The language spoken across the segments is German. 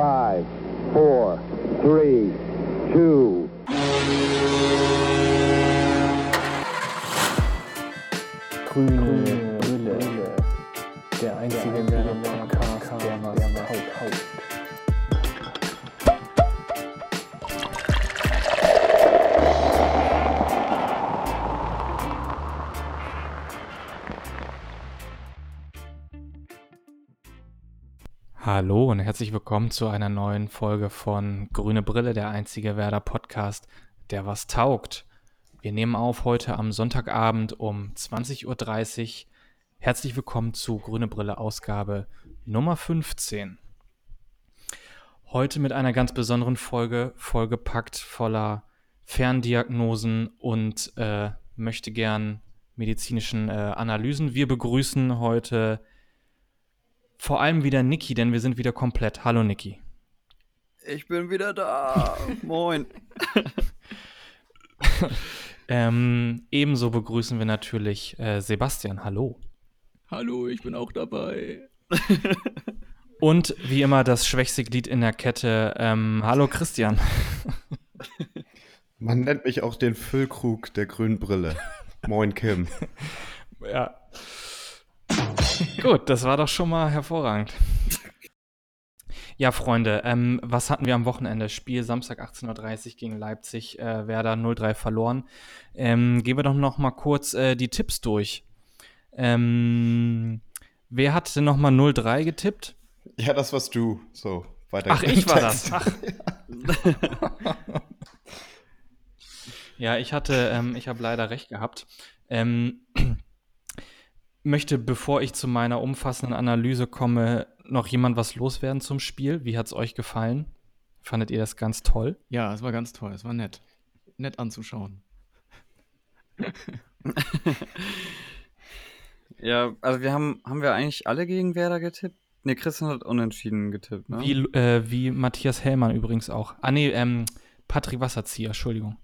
Five, four, three, willkommen zu einer neuen Folge von Grüne Brille, der einzige Werder Podcast, der was taugt. Wir nehmen auf heute am Sonntagabend um 20.30 Uhr. Herzlich willkommen zu Grüne Brille Ausgabe Nummer 15. Heute mit einer ganz besonderen Folge, vollgepackt voller Ferndiagnosen und äh, möchte gern medizinischen äh, Analysen. Wir begrüßen heute vor allem wieder Niki, denn wir sind wieder komplett. Hallo Niki. Ich bin wieder da. Moin. ähm, ebenso begrüßen wir natürlich äh, Sebastian. Hallo. Hallo, ich bin auch dabei. Und wie immer das schwächste Glied in der Kette. Ähm, hallo Christian. Man nennt mich auch den Füllkrug der grünen Brille. Moin Kim. Ja. Gut, das war doch schon mal hervorragend. Ja, Freunde, ähm, was hatten wir am Wochenende? Spiel Samstag 18.30 Uhr gegen Leipzig, äh, Werder 0-3 verloren. Ähm, gehen wir doch noch mal kurz äh, die Tipps durch. Ähm, wer hat denn noch mal 0-3 getippt? Ja, das warst du. So, weiter. Ach, ich war das. Ach. ja, ich hatte, ähm, ich habe leider recht gehabt. Ähm, möchte, bevor ich zu meiner umfassenden Analyse komme, noch jemand was loswerden zum Spiel. Wie hat es euch gefallen? Fandet ihr das ganz toll? Ja, es war ganz toll. Es war nett. Nett anzuschauen. ja, also wir haben, haben wir eigentlich alle gegen Werder getippt? Ne, Christian hat unentschieden getippt, ne? Wie, äh, wie Matthias Hellmann übrigens auch. Ah, nee, ähm, Patrick Wasserzieher, Entschuldigung.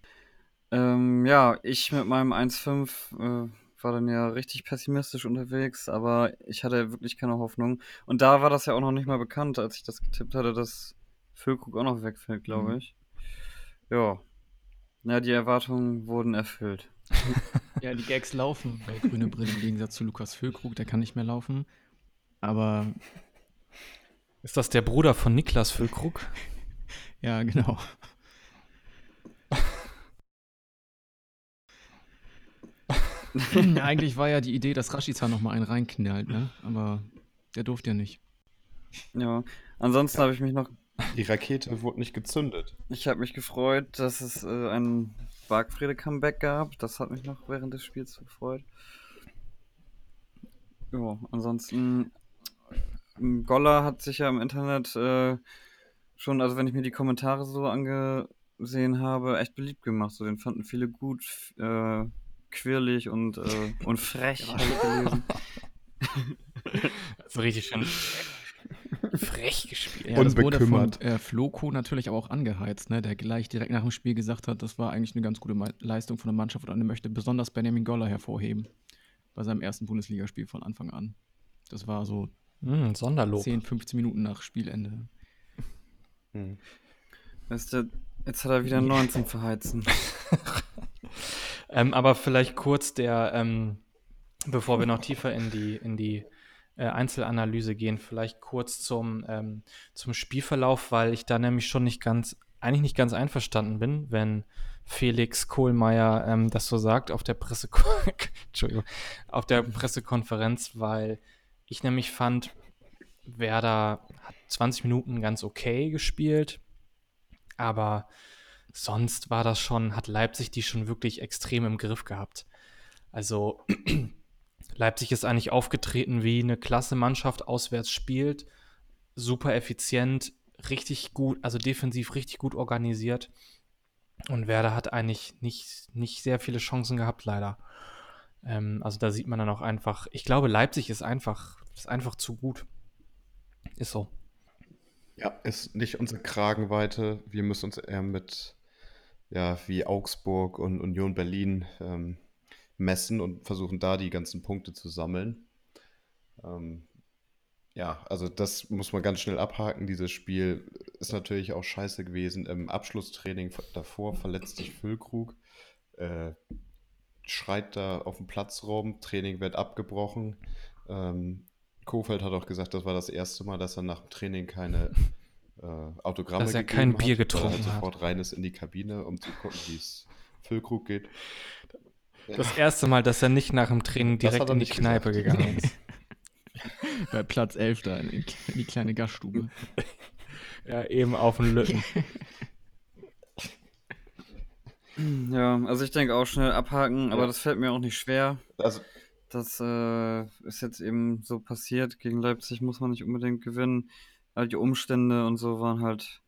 Ähm, ja, ich mit meinem 1,5 äh, war dann ja richtig pessimistisch unterwegs, aber ich hatte wirklich keine Hoffnung. Und da war das ja auch noch nicht mal bekannt, als ich das getippt hatte, dass Füllkrug auch noch wegfällt, glaube mhm. ich. Ja. Ja, die Erwartungen wurden erfüllt. ja, die Gags laufen bei Grüne Brille im Gegensatz zu Lukas Füllkrug, der kann nicht mehr laufen. Aber. Ist das der Bruder von Niklas Füllkrug? ja, genau. Eigentlich war ja die Idee, dass Rashica noch mal einen reinknallt, ne? Aber der durfte ja nicht. Ja, ansonsten habe ich mich noch. Die Rakete wurde nicht gezündet. Ich habe mich gefreut, dass es äh, ein Bargfrede-Comeback gab. Das hat mich noch während des Spiels gefreut. Ja, ansonsten. Goller hat sich ja im Internet äh, schon, also wenn ich mir die Kommentare so angesehen habe, echt beliebt gemacht. So, den fanden viele gut. Äh, quirlig und, äh, und frech gelesen. so richtig schön frech gespielt. Ja, das wurde von äh, Floco natürlich auch angeheizt, ne? der gleich direkt nach dem Spiel gesagt hat, das war eigentlich eine ganz gute Leistung von der Mannschaft und er möchte besonders Benjamin Goller hervorheben. Bei seinem ersten Bundesligaspiel von Anfang an. Das war so mm, Sonderlob. 10, 15 Minuten nach Spielende. Hm. Weißt du, jetzt hat er wieder 19 verheizen. Ähm, aber vielleicht kurz der, ähm, bevor wir noch tiefer in die, in die äh, Einzelanalyse gehen, vielleicht kurz zum, ähm, zum Spielverlauf, weil ich da nämlich schon nicht ganz, eigentlich nicht ganz einverstanden bin, wenn Felix Kohlmeier ähm, das so sagt auf der, Presse auf der Pressekonferenz, weil ich nämlich fand, Werder hat 20 Minuten ganz okay gespielt, aber sonst war das schon, hat Leipzig die schon wirklich extrem im Griff gehabt. Also Leipzig ist eigentlich aufgetreten, wie eine klasse Mannschaft auswärts spielt, super effizient, richtig gut, also defensiv richtig gut organisiert. Und Werder hat eigentlich nicht, nicht sehr viele Chancen gehabt, leider. Ähm, also da sieht man dann auch einfach, ich glaube, Leipzig ist einfach, ist einfach zu gut. Ist so. Ja, ist nicht unsere Kragenweite. Wir müssen uns eher mit ja, wie Augsburg und Union Berlin ähm, messen und versuchen da die ganzen Punkte zu sammeln. Ähm, ja, also das muss man ganz schnell abhaken. Dieses Spiel ist natürlich auch scheiße gewesen. Im Abschlusstraining davor verletzt sich Füllkrug, äh, schreit da auf dem Platz rum, Training wird abgebrochen. Ähm, Kofeld hat auch gesagt, das war das erste Mal, dass er nach dem Training keine äh, Autogramme Dass er gegeben kein hat, Bier weil er getrunken hat. sofort rein ist in die Kabine, um zu gucken, wie es Füllkrug geht. Das erste Mal, dass er nicht nach dem Training hat direkt in die Kneipe gesagt. gegangen ist. Bei Platz 11 da in, die kleine Gaststube. Ja, eben auf den Lücken. Ja, also ich denke auch schnell abhaken, aber Ja. das fällt mir auch nicht schwer. Also, Das äh, ist jetzt eben so passiert. Gegen Leipzig muss man nicht unbedingt gewinnen. All die Umstände und so waren halt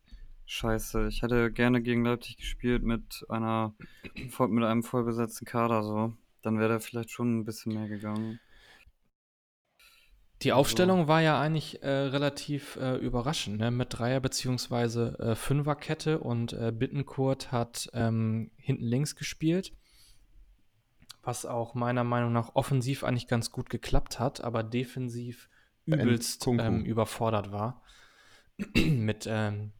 scheiße. Ich hätte gerne gegen Leipzig gespielt mit einer mit einem vollbesetzten Kader so. Dann wäre da vielleicht schon ein bisschen mehr gegangen. Die Aufstellung war ja eigentlich äh, relativ äh, überraschend, ne? mit Dreier- bzw. Äh, Fünferkette und äh, Bittenkurt hat ähm, hinten links gespielt, was auch meiner Meinung nach offensiv eigentlich ganz gut geklappt hat, aber defensiv übelst ähm, überfordert war. mit ähm,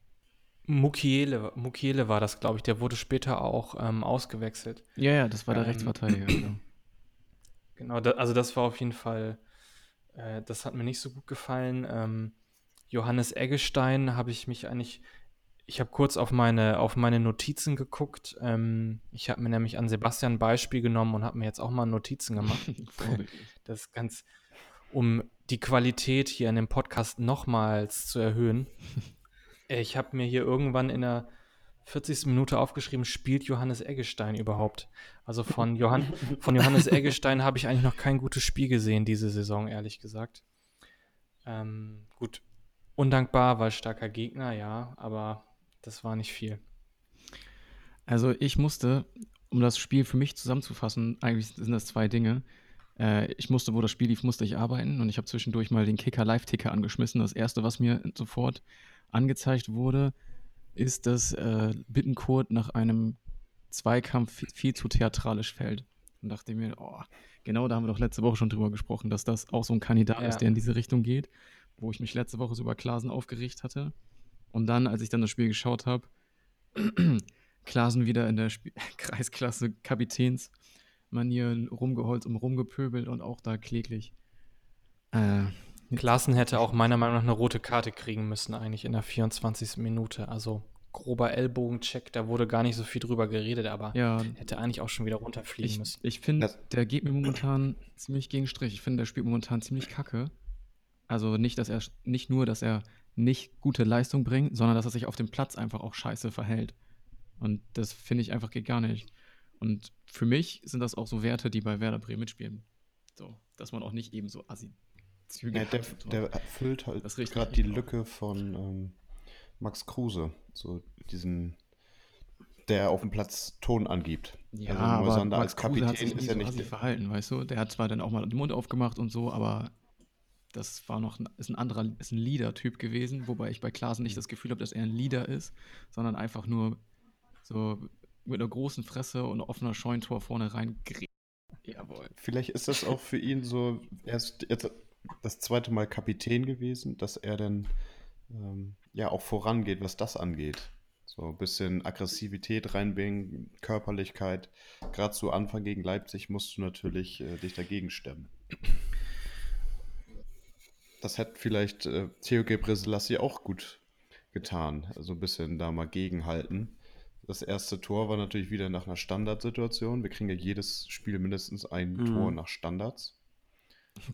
Mukiele, Mukiele war das, glaube ich, der wurde später auch ähm, ausgewechselt. Ja, ja, das war der Ähm, Rechtsverteidiger. Genau. Genau, da, also das war auf jeden Fall, äh, das hat mir nicht so gut gefallen. Ähm, Johannes Eggestein habe ich mich eigentlich, ich habe kurz auf meine, auf meine Notizen geguckt. Ähm, ich habe mir nämlich an Sebastian ein Beispiel genommen und habe mir jetzt auch mal Notizen gemacht. Das ist ganz, um die Qualität hier in dem Podcast nochmals zu erhöhen. Ich habe mir hier irgendwann in der 40. Minute aufgeschrieben, spielt Johannes Eggestein überhaupt? Also von, Johann, von Johannes Eggestein habe ich eigentlich noch kein gutes Spiel gesehen diese Saison, ehrlich gesagt. Ähm, gut, undankbar, weil starker Gegner, ja, aber das war nicht viel. Also ich musste, um das Spiel für mich zusammenzufassen, eigentlich sind das zwei Dinge. Äh, ich musste, wo das Spiel lief, musste ich arbeiten und ich habe zwischendurch mal den Kicker Live-Ticker angeschmissen. Das erste, was mir sofort angezeigt wurde, ist, dass äh, Bittenkurt nach einem Zweikampf viel, viel zu theatralisch fällt. Und dachte mir, oh, genau da haben wir doch letzte Woche schon drüber gesprochen, dass das auch so ein Kandidat Ja. ist, der in diese Richtung geht, wo ich mich letzte Woche so über Klasen aufgeregt hatte. Und dann, als ich dann das Spiel geschaut habe, Klasen wieder in der Sp Kreisklasse Kapitänsmanier rumgeholzt und rumgepöbelt und auch da kläglich. Äh, Klaassen hätte auch meiner Meinung nach eine rote Karte kriegen müssen, eigentlich in der 24. Minute. Also grober Ellbogencheck, da wurde gar nicht so viel drüber geredet, aber ja, hätte eigentlich auch schon wieder runterfliegen ich, müssen. ich finde, Das- der geht mir momentan ziemlich gegen Strich. Ich finde, der spielt momentan ziemlich kacke. Also nicht, dass er nicht nur, dass er nicht gute Leistung bringt, sondern dass er sich auf dem Platz einfach auch scheiße verhält. Und das finde ich einfach geht gar nicht. Und für mich sind das auch so Werte, die bei Werder Bremen mitspielen. So, dass man auch nicht eben so assi Züge ja, der, hat. Der füllt halt gerade die. Lücke von ähm, Max Kruse. So diesen, der auf dem Platz Ton angibt. Ja, also aber Moisander Max als Kruse hat sich ist ja so nicht. assi verhalten, weißt du? Der hat zwar dann auch mal den Mund aufgemacht und so, aber das war noch ein, ist ein anderer, ist ein Leader-Typ gewesen, wobei ich bei Klaasen nicht das Gefühl habe, dass er ein Leader ist, sondern einfach nur so mit einer großen Fresse und offener Scheuntor vorne rein. Jawohl. Vielleicht ist das auch für ihn so, er ist jetzt das zweite Mal Kapitän gewesen, dass er dann ähm, ja auch vorangeht, was das angeht. So ein bisschen Aggressivität reinbringen, Körperlichkeit. Gerade zu Anfang gegen Leipzig musst du natürlich äh, dich dagegen stemmen. Das hätte vielleicht äh, Theo Gebrselassie auch gut getan. Also ein bisschen da mal gegenhalten. Das erste Tor war natürlich wieder nach einer Standardsituation. Wir kriegen ja jedes Spiel mindestens ein Mhm. Tor nach Standards.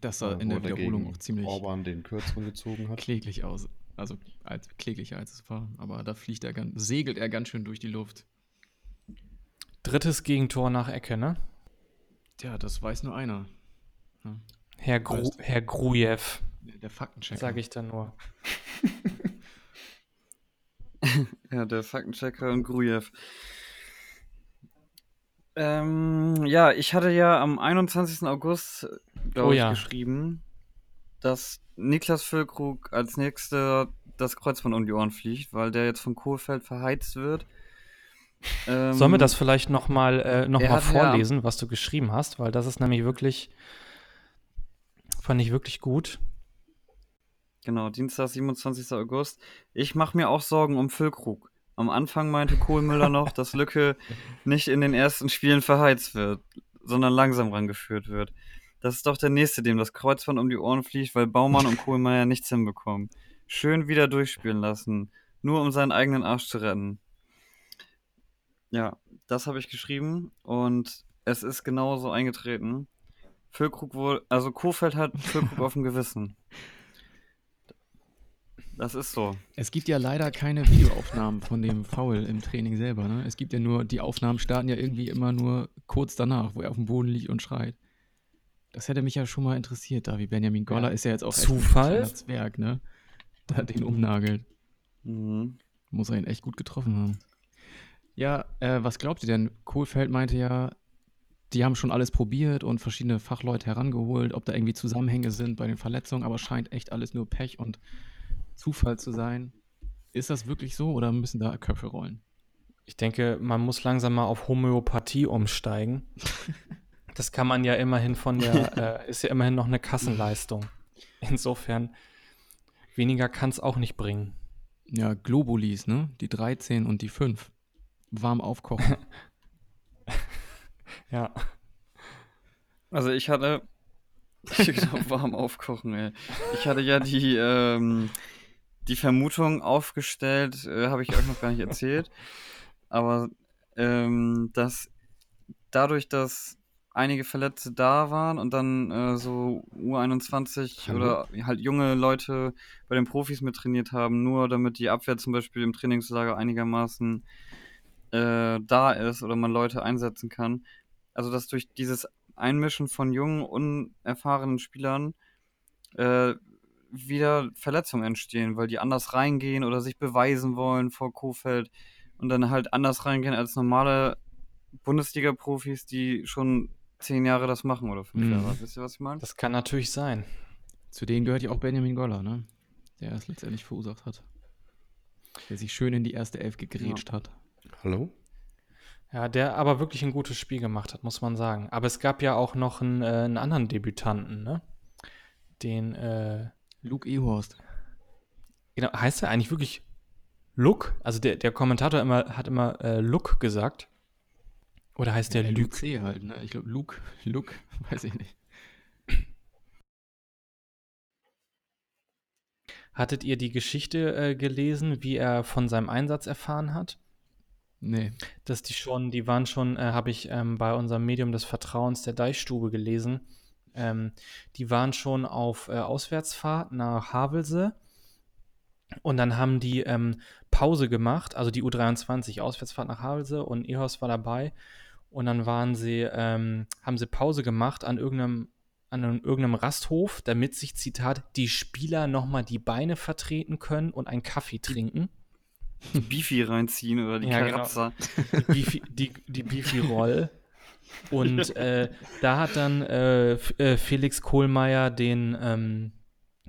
Das sah äh, in wo der er Wiederholung auch ziemlich Orban den kürzeren gezogen hat. kläglich aus. Also als, kläglicher als es war. Aber da fliegt er ganz, segelt er ganz schön durch die Luft. Drittes Gegentor nach Ecke, ne? Tja, das weiß nur einer. Ja, Herr, Gru Herr Grujew, der Faktenchecker. sage ich dann nur. Ja, der Faktenchecker und Grujew. Ähm, ja, ich hatte ja am 21. August, glaube Oh ich, ja. geschrieben, dass Niklas Füllkrug als nächster das Kreuzband um die Ohren fliegt, weil der jetzt von Kohlfeld verheizt wird. Ähm, Sollen wir das vielleicht nochmal äh, noch mal hat ja- vorlesen, was du geschrieben hast? Weil das ist nämlich wirklich, fand ich wirklich gut. Genau, Dienstag, 27. August. Ich mache mir auch Sorgen um Füllkrug. Am Anfang meinte Kohlmüller noch, dass Lücke nicht in den ersten Spielen verheizt wird, sondern langsam rangeführt wird. Das ist doch der Nächste, dem das Kreuzband um die Ohren fliegt, weil Baumann und Kohlmeier nichts hinbekommen. Schön wieder durchspielen lassen, nur um seinen eigenen Arsch zu retten. Ja, das habe ich geschrieben und es ist genauso eingetreten. Füllkrug wurde, also Kofeld hat Füllkrug auf dem Gewissen. Das ist so. Es gibt ja leider keine Videoaufnahmen von dem Foul im Training selber. Ne? Es gibt ja nur, die Aufnahmen starten ja irgendwie immer nur kurz danach, wo er auf dem Boden liegt und schreit. Das hätte mich ja schon mal interessiert, da wie Benjamin Goller ist ja jetzt auch ein Zufall? kleiner Zwerg, ne? Da den umnagelt. Mhm. Muss er ihn echt gut getroffen haben. Ja, äh, was glaubt ihr denn? Kohlfeld meinte ja, die haben schon alles probiert und verschiedene Fachleute herangeholt, ob da irgendwie Zusammenhänge sind bei den Verletzungen, aber scheint echt alles nur Pech und Zufall zu sein. Ist das wirklich so oder müssen da Köpfe rollen? Ich denke, man muss langsam mal auf Homöopathie umsteigen. Das kann man ja immerhin von der, äh, ist ja immerhin noch eine Kassenleistung. Insofern, weniger kann es auch nicht bringen. Ja, Globulis, ne? Die 13 und die 5. Warm aufkochen. Ja. Also ich hatte. genau, warm aufkochen, ey. Ich hatte ja die, ähm, die Vermutung aufgestellt, äh, habe ich euch noch gar nicht erzählt. Aber ähm, dass dadurch, dass einige Verletzte da waren und dann äh, so U21 Hallo? oder halt junge Leute bei den Profis mit trainiert haben, nur damit die Abwehr zum Beispiel im Trainingslager einigermaßen äh, da ist oder man Leute einsetzen kann. Also dass durch dieses Einmischen von jungen, unerfahrenen Spielern äh, wieder Verletzungen entstehen, weil die anders reingehen oder sich beweisen wollen vor Kofeld und dann halt anders reingehen als normale Bundesliga-Profis, die schon zehn Jahre das machen oder fünf Mhm. Jahre. Wisst ihr, was ich meine? Das kann natürlich sein. Zu denen gehört ja auch Benjamin Goller, ne? Der es letztendlich verursacht hat. Der sich schön in die erste Elf gegrätscht hat. Hallo? Ja, der aber wirklich ein gutes Spiel gemacht hat, muss man sagen. Aber es gab ja auch noch einen, äh, einen anderen Debütanten, ne? Den, äh, Luke Ehorst. genau, heißt er eigentlich wirklich Luke? Also der, der Kommentator immer, hat immer äh, Luke gesagt. Oder heißt der Luke? Luke halt, ne? Ich glaube, Luke, Luke, weiß ich nicht. Hattet ihr die Geschichte äh, gelesen, wie er von seinem Einsatz erfahren hat? Nee. dass die schon, die waren schon, äh, habe ich ähm, bei unserem Medium des Vertrauens der Deichstube gelesen. Ähm, die waren schon auf äh, Auswärtsfahrt nach Havelse und dann haben die ähm, Pause gemacht, also die U23 Auswärtsfahrt nach Havelse und Ehos war dabei und dann waren sie, ähm, haben sie Pause gemacht an irgendeinem an einem, irgendeinem Rasthof, damit sich, Zitat, die Spieler nochmal die Beine vertreten können und einen Kaffee trinken. Die Beefy reinziehen oder die Ja, genau. Karazza. die Beefy, die, die Beefy Roll. Und äh, da hat dann äh, äh, Felix Kohlmeier den ähm,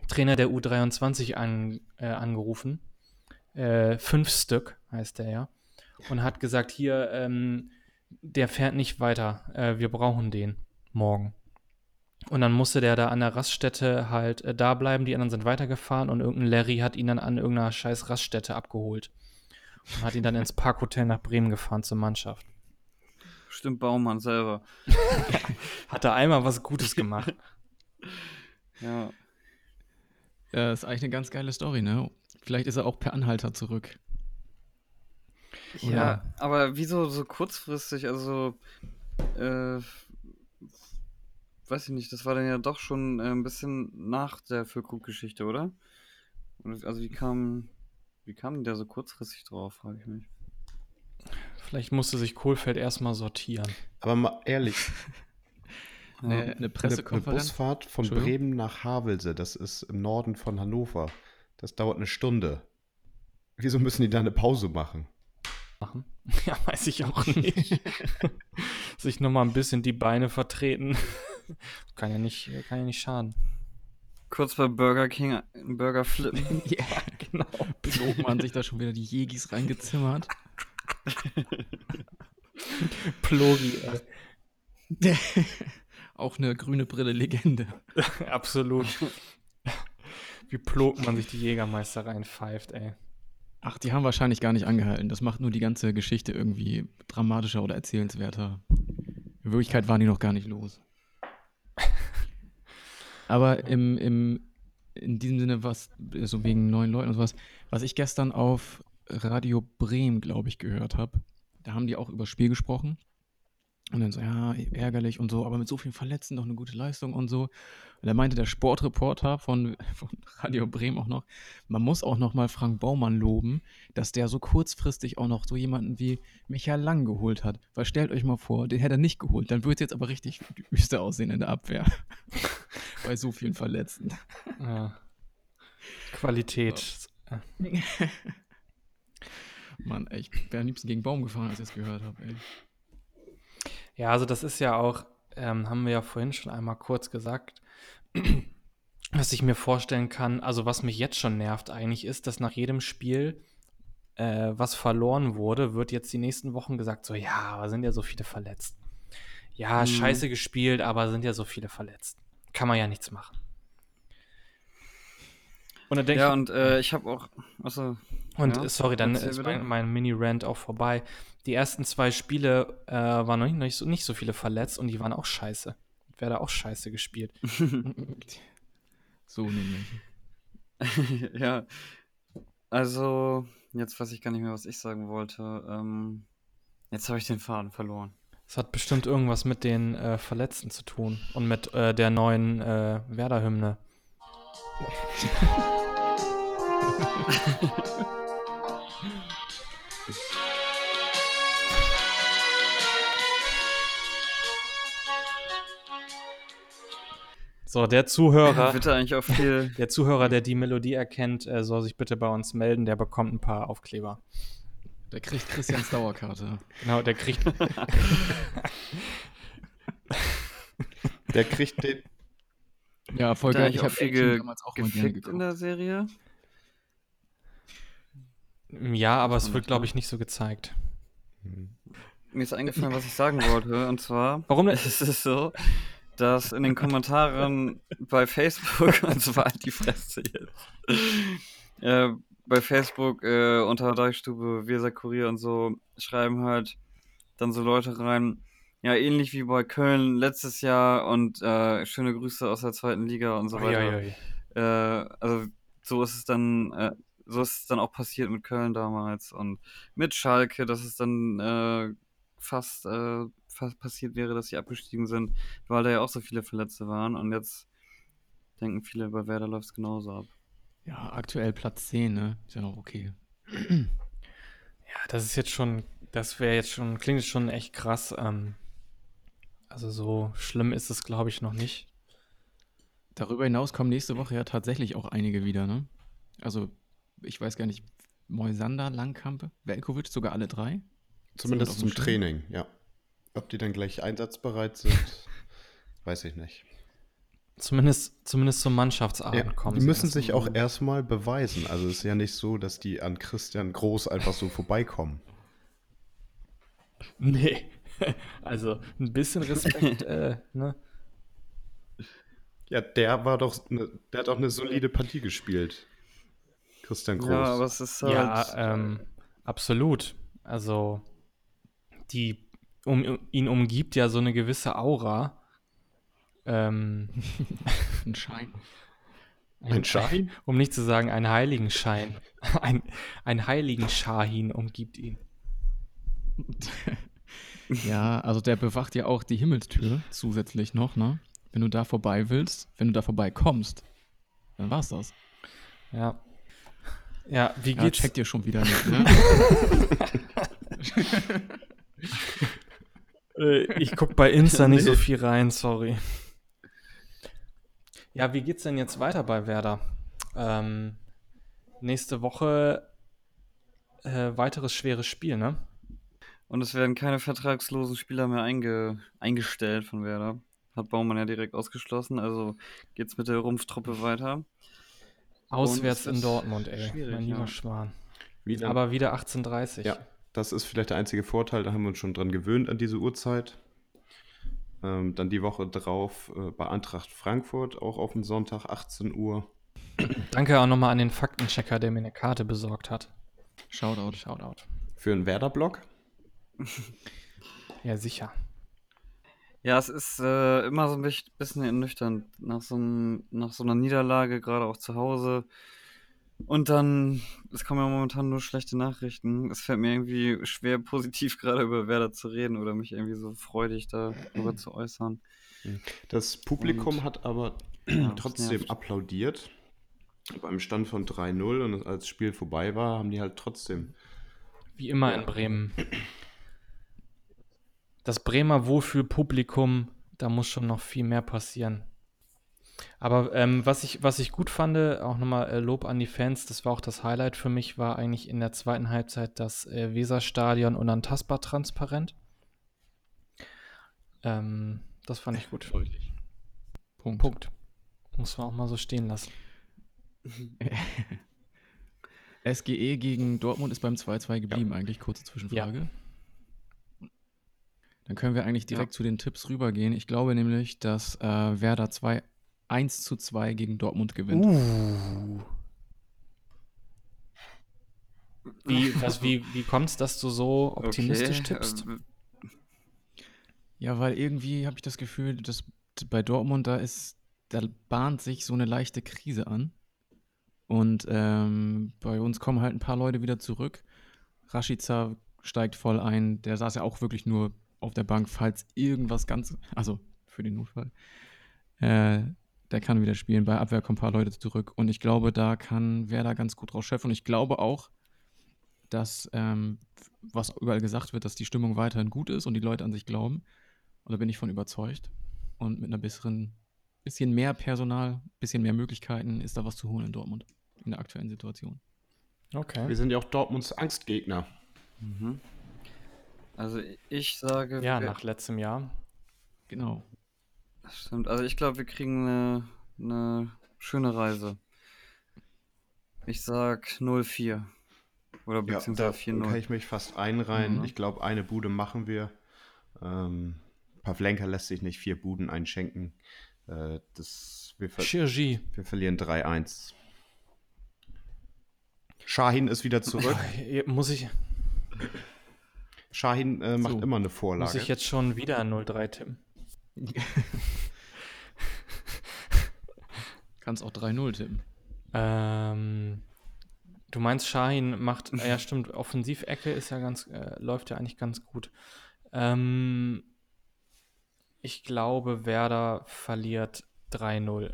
Trainer der U23 an, äh, angerufen. Äh, fünf Stück heißt der ja. Und hat gesagt: Hier, ähm, der fährt nicht weiter. Äh, wir brauchen den morgen. Und dann musste der da an der Raststätte halt da bleiben. Die anderen sind weitergefahren und irgendein Larry hat ihn dann an irgendeiner scheiß Raststätte abgeholt. Und hat ihn dann ins Parkhotel nach Bremen gefahren zur Mannschaft. Stimmt, Baumann selber. Hat er einmal was Gutes gemacht. Ja. Ja, ist eigentlich eine ganz geile Story, ne? Vielleicht ist er auch per Anhalter zurück. Ja, aber wieso so kurzfristig? Also, äh, weiß ich nicht, das war dann ja doch schon äh, ein bisschen nach der Füllkrug-Geschichte, oder? Also, wie kam, wie kam der so kurzfristig drauf, frage ich mich. Vielleicht musste sich Kohlfeld erstmal sortieren. Aber mal ehrlich, Eine, eine eine, eine Pressekonferenz. Busfahrt von? Bremen nach Havelse, das ist im Norden von Hannover. Das dauert eine Stunde. Wieso müssen die da eine Pause machen? Machen. Ja, weiß ich auch nicht. sich nochmal ein bisschen die Beine vertreten. kann, ja nicht, kann ja nicht schaden. Kurz bei Burger King einen Burger flippen. Ja, genau. Blogmann sich da schon wieder die Jegis reingezimmert. Plogi, ey. auch eine grüne Brille Legende. Absolut. wie plog man sich die Jägermeister reinpfeift, ey. Ach, die haben wahrscheinlich gar nicht angehalten. Das macht nur die ganze Geschichte irgendwie dramatischer oder erzählenswerter. In Wirklichkeit waren die noch gar nicht los. Aber im, im, in diesem Sinne, was, so wegen neuen Leuten und sowas, was ich gestern auf Radio Bremen, glaube ich, gehört habe, da haben die auch über das Spiel gesprochen. Und dann so, ja, ärgerlich und so, aber mit so vielen Verletzten doch eine gute Leistung und so. Und da meinte der Sportreporter von, von Radio Bremen auch noch, man muss auch noch mal Frank Baumann loben, dass der so kurzfristig auch noch so jemanden wie Michael Lang geholt hat. Weil stellt euch mal vor, den hätte er nicht geholt, dann würde es jetzt aber richtig düster aussehen in der Abwehr. Bei so vielen Verletzten. Ja. Qualität. Mann, ey, ich wäre am liebsten gegen Baum gefahren, als ich es gehört habe, ey. Ja, also das ist ja auch, ähm, haben wir ja vorhin schon einmal kurz gesagt, was ich mir vorstellen kann, also was mich jetzt schon nervt eigentlich ist, dass nach jedem Spiel, äh, was verloren wurde, wird jetzt die nächsten Wochen gesagt, so ja, aber sind ja so viele verletzt. Ja, Mhm. scheiße gespielt, aber sind ja so viele verletzt. Kann man ja nichts machen. Und dann denke Ja, ich, und äh, ich habe auch. Achso. Und Ja, sorry, dann ist mein, mein Mini-Rant auch vorbei. Die ersten zwei Spiele äh, waren noch nicht, noch nicht, so, nicht so viele verletzt und die waren auch scheiße. Wäre da auch scheiße gespielt. So nämlich. ja. Also, jetzt weiß ich gar nicht mehr, was ich sagen wollte. Ähm, jetzt habe ich den Faden verloren. Es hat bestimmt irgendwas mit den äh, Verletzten zu tun und mit äh, der neuen äh, Werder-Hymne. So, der Zuhörer, da eigentlich auch viel. der Zuhörer, der die Melodie erkennt, äh, soll sich bitte bei uns melden. Der bekommt ein paar Aufkleber. Der kriegt Christians Dauerkarte. Genau, der kriegt. Der kriegt den. Ja, voll geil. Ich habe viel ge damals auch mal gerne in der Serie? ja, aber es wird, glaube ich, nicht so gezeigt. Mir ist eingefallen, was ich sagen wollte. Und zwar Warum denn? ist es so, dass in den Kommentaren bei Facebook, und zwar die Fresse jetzt, äh, bei Facebook äh, unter Deichstube, Weser Kurier und so, schreiben halt dann so Leute rein, ja, ähnlich wie bei Köln letztes Jahr und äh, schöne Grüße aus der zweiten Liga und so weiter. Uiuiui. Äh, also so ist es dann, äh, so ist es dann auch passiert mit Köln damals und mit Schalke, dass es dann äh, fast, äh, fast passiert wäre, dass sie abgestiegen sind, weil da ja auch so viele Verletzte waren und jetzt denken viele, bei Werder läuft es genauso ab. Ja, aktuell Platz 10, ne? Ist ja noch okay. Ja, das ist jetzt schon, das wäre jetzt schon, klingt jetzt schon echt krass. Ähm, also so schlimm ist es, glaube ich, noch nicht. Darüber hinaus kommen nächste Woche ja tatsächlich auch einige wieder, ne? Also, ich weiß gar nicht, Moisander, Langkampe, Velkovic, sogar alle drei? Zumindest zum? Training, ja. Ob die dann gleich einsatzbereit sind, weiß ich nicht. Zumindest, zumindest zum Mannschaftsabend Ja, kommen die sie müssen sich auch erstmal beweisen. Also es ist ja nicht so, dass die an Christian Groß einfach so vorbeikommen. Nee. Also ein bisschen Respekt, äh, ne? Ja, der war doch, ne, der hat auch eine solide Partie gespielt. Christian Groß. Ja, aber es ist halt. Ja, ähm, absolut. Also die um, ihn umgibt ja so eine gewisse Aura. Ähm, Ein Schein. Ein Schein? Um nicht zu sagen, ein Heiligenschein. Ein, ein Heiligen-Shahin umgibt ihn. Ja, also der bewacht ja auch die Himmelstür zusätzlich noch, ne? Wenn du da vorbei willst, wenn du da vorbei kommst, dann war's das. Ja. Ja, wie Ja, geht's? checkt ihr schon wieder nicht, ne? Äh, ich guck bei Insta nicht so viel rein, sorry. Ja, wie geht's denn jetzt weiter bei Werder? Ähm, nächste Woche äh, weiteres schweres Spiel, ne? Und es werden keine vertragslosen Spieler mehr einge eingestellt von Werder. Hat Baumann ja direkt ausgeschlossen, also geht's mit der Rumpftruppe weiter. Auswärts in Dortmund, ey. schwierig, mein lieber ja. Schwan. Wieder, Aber wieder 18.30 ja, das ist vielleicht der einzige Vorteil. Da haben wir uns schon dran gewöhnt an diese Uhrzeit. Ähm, dann die Woche drauf äh, bei Eintracht Frankfurt, auch auf den Sonntag 18 Uhr. Danke auch nochmal an den Faktenchecker, der mir eine Karte besorgt hat. Shoutout. Shoutout. Für einen Werder-Block? Ja, sicher. Ja, es ist äh, immer so ein bisschen ernüchternd nach so, einem, nach so einer Niederlage, gerade auch zu Hause. Und dann, es kommen ja momentan nur schlechte Nachrichten. Es fällt mir irgendwie schwer, positiv gerade über Werder zu reden oder mich irgendwie so freudig darüber zu äußern. Das Publikum Und- hat aber Ja, trotzdem applaudiert. Beim Stand von 3-0 und als das Spiel vorbei war, haben die halt trotzdem. Wie immer in Bremen. Das Bremer Wohlfühlpublikum, da muss schon noch viel mehr passieren. Aber ähm, was, ich, was ich gut fand, auch nochmal äh, Lob an die Fans, das war auch das Highlight für mich, war eigentlich in der zweiten Halbzeit das äh, Weserstadion unantastbar transparent. Ähm, das fand ich gut. Punkt. Punkt. Muss man auch mal so stehen lassen. SGE gegen Dortmund ist beim 2-2 geblieben, eigentlich. Kurze Zwischenfrage. Dann können wir eigentlich direkt zu den Tipps rübergehen. Ich glaube nämlich, dass äh, Werder 2 1 zu 2 gegen Dortmund gewinnt. Uh. Wie, was, wie, wie kommt es, dass du so optimistisch Okay, tippst? äh, Ja, weil irgendwie habe ich das Gefühl, dass bei Dortmund da ist, da bahnt sich so eine leichte Krise an. Und ähm, bei uns kommen halt ein paar Leute wieder zurück. Rashica steigt voll ein. Der saß ja auch wirklich nur auf der Bank, falls irgendwas ganz, also für den Notfall. Äh, der kann wieder spielen. Bei Abwehr kommen ein paar Leute zurück. Und ich glaube, da kann Werder ganz gut draus schöpfen. Und ich glaube auch, dass, ähm, was überall gesagt wird, dass die Stimmung weiterhin gut ist und die Leute an sich glauben. Und da bin ich von überzeugt. Und mit einer besseren, bisschen mehr Personal, bisschen mehr Möglichkeiten ist da was zu holen in Dortmund. In der aktuellen Situation. Okay. Wir sind ja auch Dortmunds Angstgegner. Mhm. Also ich sage, Ja, nach letztem Jahr. Genau. Das stimmt. Also ich glaube, wir kriegen eine, eine schöne Reise. Ich sag 0-4. Oder Ja, da beziehungsweise kann 4-0. ich mich fast einreihen. Mhm. Ich glaube, eine Bude machen wir. Ähm, Pavlenka lässt sich nicht vier Buden einschenken. Äh, das, wir, ver Chirurgie. wir verlieren 3-1. Shahin ist wieder zurück. Muss ich, Shahin äh, macht So. immer eine muss Vorlage. ich jetzt schon wieder 0-3 tippen? Kannst auch 3-0 tippen. Ähm, du meinst, Shahin macht, äh, ja stimmt, Offensivecke ist ja ganz, äh, läuft ja eigentlich ganz gut. Ähm, ich glaube, Werder verliert 3-0.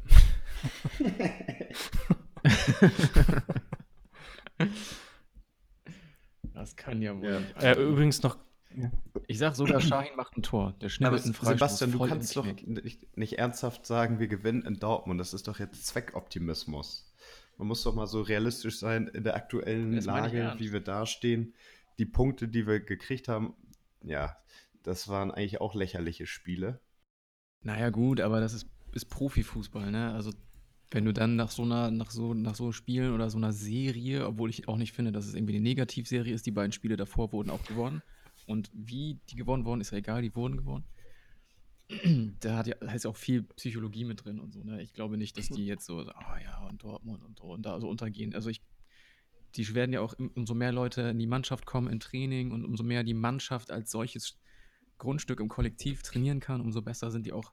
Das kann ja wohl Ja. nicht. Äh, übrigens noch, Ich sag sogar, Shahin macht ein Tor. Der Aber schnibbelt einen Freistoß Sebastian, du kannst doch nicht, nicht ernsthaft sagen, wir gewinnen in Dortmund. Das ist doch jetzt Zweckoptimismus. Man muss doch mal so realistisch sein in der aktuellen Das Lage, wie wir dastehen. Die Punkte, die wir gekriegt haben, ja, das waren eigentlich auch lächerliche Spiele. Naja, gut, aber das ist, ist Profifußball, ne? Also, wenn du dann nach so einer, nach so, nach so Spielen oder so einer Serie, obwohl ich auch nicht finde, dass es irgendwie eine Negativserie ist, die beiden Spiele davor wurden auch gewonnen. Und wie die gewonnen wurden, ist ja egal, die wurden gewonnen. Da hat ja, da ist auch viel Psychologie mit drin und so, ne? Ich glaube nicht, dass die jetzt so, ah ja, und Dortmund und, und da so untergehen. Also ich, die werden ja auch, im- umso mehr Leute in die Mannschaft kommen, in Training und umso mehr die Mannschaft als solches Grundstück im Kollektiv trainieren kann, umso besser sind die auch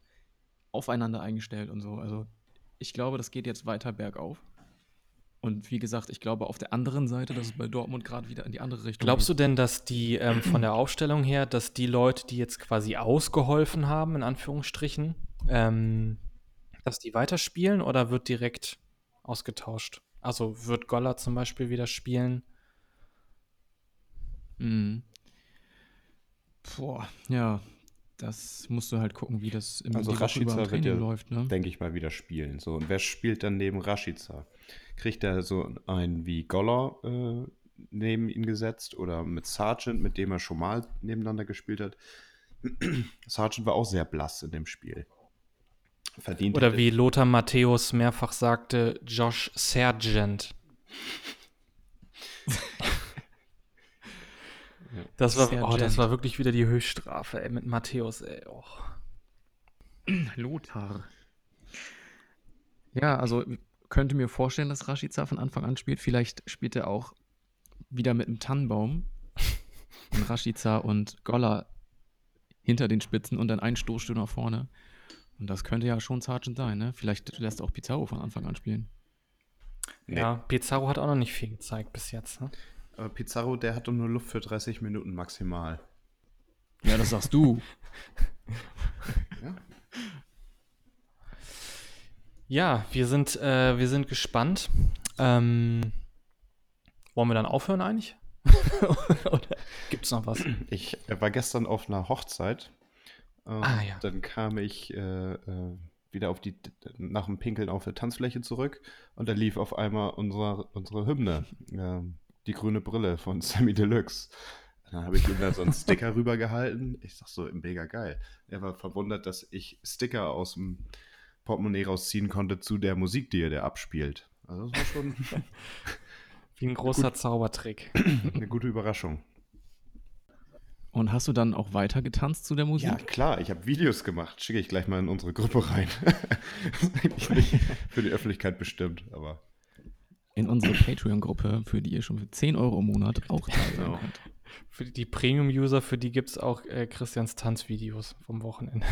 aufeinander eingestellt und so. Also ich glaube, das geht jetzt weiter bergauf. Und wie gesagt, ich glaube auf der anderen Seite, dass es bei Dortmund gerade wieder in die andere Richtung glaubst du denn, dass die ähm, von der Aufstellung her, dass die Leute, die jetzt quasi ausgeholfen haben, in Anführungsstrichen, ähm, dass die weiterspielen oder wird direkt ausgetauscht? Also wird Goller zum Beispiel wieder spielen? Mhm. Boah, ja, das musst du halt gucken, wie das im, Also Rashica wird ja, läuft, ne? denke ich mal, wieder spielen. So, und wer spielt dann neben Rashica? Kriegt er so einen wie Goller äh, neben ihn gesetzt oder mit Sargent, mit dem er schon mal nebeneinander gespielt hat? Sargent war auch sehr blass in dem Spiel. Verdient Oder wie Lothar Matthäus mehrfach sagte, Josh Sargent. Das war, oh, das war wirklich wieder die Höchststrafe, ey, mit Matthäus, ey. Oh. Lothar. Ja, also könnte mir vorstellen, dass Rashica von Anfang an spielt. Vielleicht spielt er auch wieder mit einem Tannenbaum. Und Rashica und Golla hinter den Spitzen und dann ein Stoßstürmer vorne. Und das könnte ja schon Sargent sein, ne? Vielleicht lässt auch Pizarro von Anfang an spielen. Nee. Ja, Pizarro hat auch noch nicht viel gezeigt bis jetzt. Ne? Aber Pizarro, der hat doch nur Luft für 30 Minuten maximal. Ja, das sagst du. Ja. Ja, wir sind, äh, wir sind gespannt. Ähm, wollen wir dann aufhören eigentlich? Oder gibt es noch was? Ich äh, war gestern auf einer Hochzeit. Ähm, Ah, ja. Dann kam ich äh, äh, wieder auf die, nach dem Pinkeln auf der Tanzfläche zurück und da lief auf einmal unsere, unsere Hymne, ähm, die grüne Brille von Sammy Deluxe. Dann habe ich ihm da so einen Sticker rübergehalten. Ich sag so, mega geil. Er war verwundert, dass ich Sticker aus dem Portemonnaie rausziehen konnte zu der Musik, die er da abspielt. Also das war schon Wie ein großer Zaubertrick. eine gute Überraschung. Und hast du dann auch weiter getanzt zu der Musik? Ja, klar, ich habe Videos gemacht. Schicke ich gleich mal in unsere Gruppe rein. das ist eigentlich nicht für die Öffentlichkeit bestimmt, aber In unsere Patreon-Gruppe, für die ihr schon für 10 Euro im Monat auch da sein Genau. könnt. Für die Premium-User, für die gibt es auch äh, Christians Tanzvideos vom Wochenende.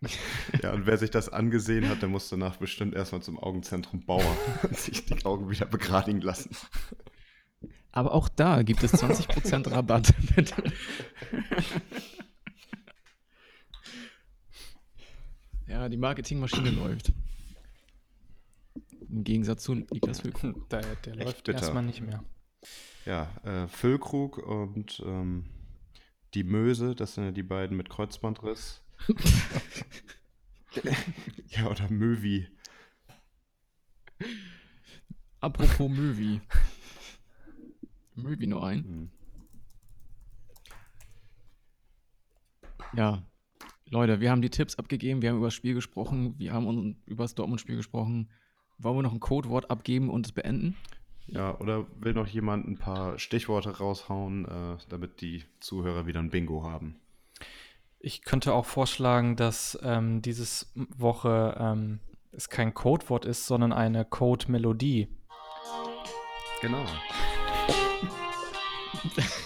ja, und wer sich das angesehen hat, der muss danach bestimmt erstmal zum Augenzentrum Bauer und sich die Augen wieder begradigen lassen. Aber auch da gibt es 20% Rabatt. bitte. ja, die Marketingmaschine läuft. Im Gegensatz zu Niklas Füllkrug. Der, der läuft bitter. erstmal nicht mehr. Ja, äh, Füllkrug und ähm, die Möse, das sind ja die beiden mit Kreuzbandriss. ja, oder Möwi. Apropos Möwi. Möwi nur ein. Hm. Ja, Leute, wir haben die Tipps abgegeben, wir haben über das Spiel gesprochen, wir haben über das Dortmund-Spiel gesprochen. Wollen wir noch ein Codewort abgeben und es beenden? Ja, oder will noch jemand ein paar Stichworte raushauen, äh, damit die Zuhörer wieder ein Bingo haben? Ich könnte auch vorschlagen, dass ähm, dieses Woche ähm, es kein Codewort ist, sondern eine Code-Melodie. Genau.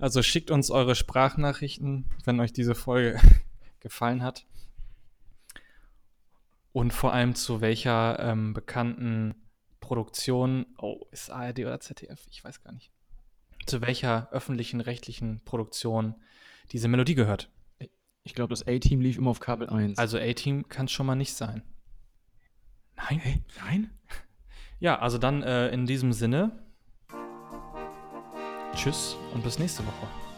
Also schickt uns eure Sprachnachrichten, wenn euch diese Folge gefallen hat. Und vor allem zu welcher ähm, bekannten Produktion, oh, ist ARD oder ZDF, ich weiß gar nicht, zu welcher öffentlichen rechtlichen Produktion diese Melodie gehört. Ich glaube, das A-Team lief immer auf Kabel 1. Also A-Team kann es schon mal nicht sein. Nein? nein? Ja, also dann äh, in diesem Sinne. Tschüss und bis nächste Woche.